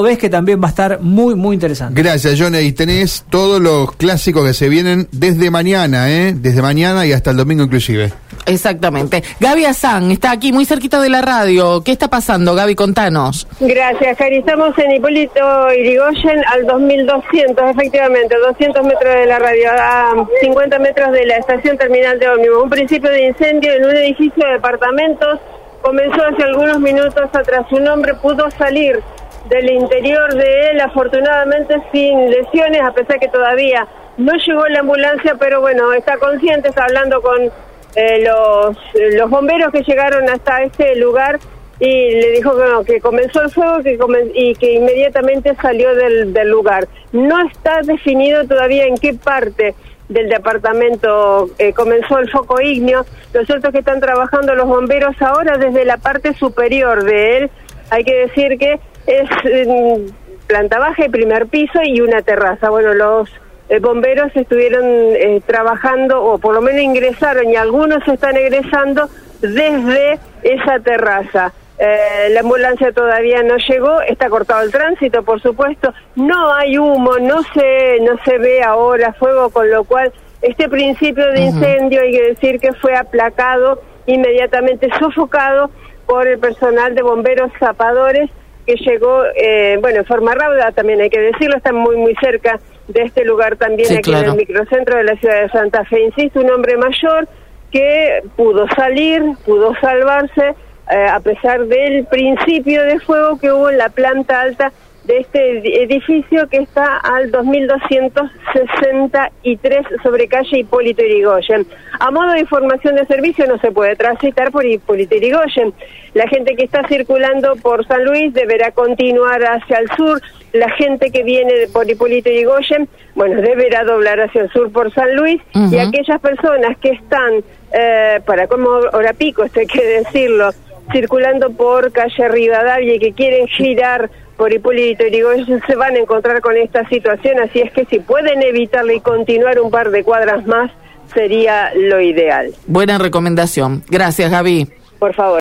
ves que también va a estar muy, muy interesante. Gracias, Johnny. Y tenés todos los clásicos que se vienen desde mañana, ¿eh? Desde mañana y hasta el domingo inclusive. Exactamente. Gaby Azán está aquí muy cerquita de la radio. ¿Qué está pasando, Gaby? Contanos. Gracias, Cari. Estamos en Hipólito Irigoyen al 2200, efectivamente, 200 metros de la radio, a 50 metros de la estación terminal de ómnibus. Un principio de incendio en un edificio de departamentos comenzó hace algunos minutos atrás. Un hombre pudo salir del interior de él, afortunadamente sin lesiones, a pesar que todavía no llegó la ambulancia, pero bueno, está consciente, está hablando con eh, los, los bomberos que llegaron hasta este lugar y le dijo que, que comenzó el fuego que y que inmediatamente salió del, del lugar. No está definido todavía en qué parte del departamento eh, comenzó el foco ignio. Lo cierto es que están trabajando los bomberos ahora desde la parte superior de él. Hay que decir que es planta baja y primer piso y una terraza. Bueno, los eh, bomberos estuvieron eh, trabajando o por lo menos ingresaron y algunos están egresando desde esa terraza. Eh, la ambulancia todavía no llegó, está cortado el tránsito, por supuesto, no hay humo, no se, no se ve ahora fuego, con lo cual este principio de incendio hay que decir que fue aplacado, inmediatamente sofocado por el personal de bomberos zapadores que llegó, eh, bueno, en forma rauda también hay que decirlo, está muy, muy cerca de este lugar también, aquí en el microcentro de la ciudad de Santa Fe. Insisto, un hombre mayor que pudo salir, pudo salvarse, eh, a pesar del principio de fuego que hubo en la planta alta de este edificio que está al 2263 sobre calle Hipólito Yrigoyen. A modo de información de servicio no se puede transitar por Hipólito Yrigoyen. La gente que está circulando por San Luis deberá continuar hacia el sur. La gente que viene por Hipólito Yrigoyen, bueno, deberá doblar hacia el sur por San Luis. Y aquellas personas que están, eh, para como hora pico, esto hay que decirlo, circulando por calle Rivadavia y que quieren girar por Hipólito Yrigoyen se van a encontrar con esta situación, así es que si pueden evitarla y continuar un par de cuadras más, sería lo ideal. Buena recomendación. Gracias, Gaby. Por favor.